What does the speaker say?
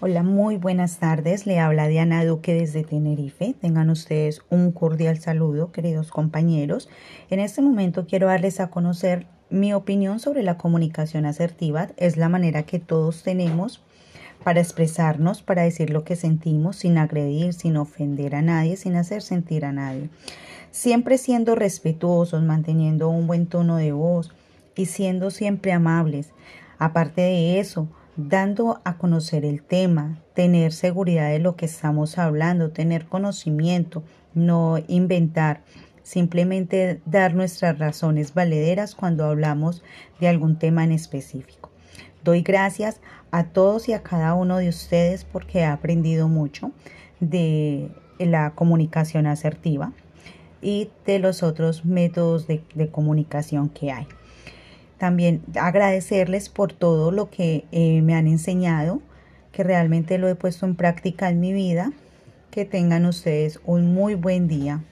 Hola, muy buenas tardes. Le habla Diana Duque desde Tenerife. Tengan ustedes un cordial saludo, queridos compañeros. En este momento quiero darles a conocer mi opinión sobre la comunicación asertiva. Es la manera que todos tenemos para expresarnos, para decir lo que sentimos sin agredir, sin ofender a nadie, sin hacer sentir a nadie. Siempre siendo respetuosos, manteniendo un buen tono de voz y siendo siempre amables. Aparte de eso, dando a conocer el tema, tener seguridad de lo que estamos hablando, tener conocimiento, no inventar, simplemente dar nuestras razones valederas cuando hablamos de algún tema en específico. Doy gracias a todos y a cada uno de ustedes porque he aprendido mucho de la comunicación asertiva y de los otros métodos de, de comunicación que hay. También agradecerles por todo lo que eh, me han enseñado, que realmente lo he puesto en práctica en mi vida. Que tengan ustedes un muy buen día.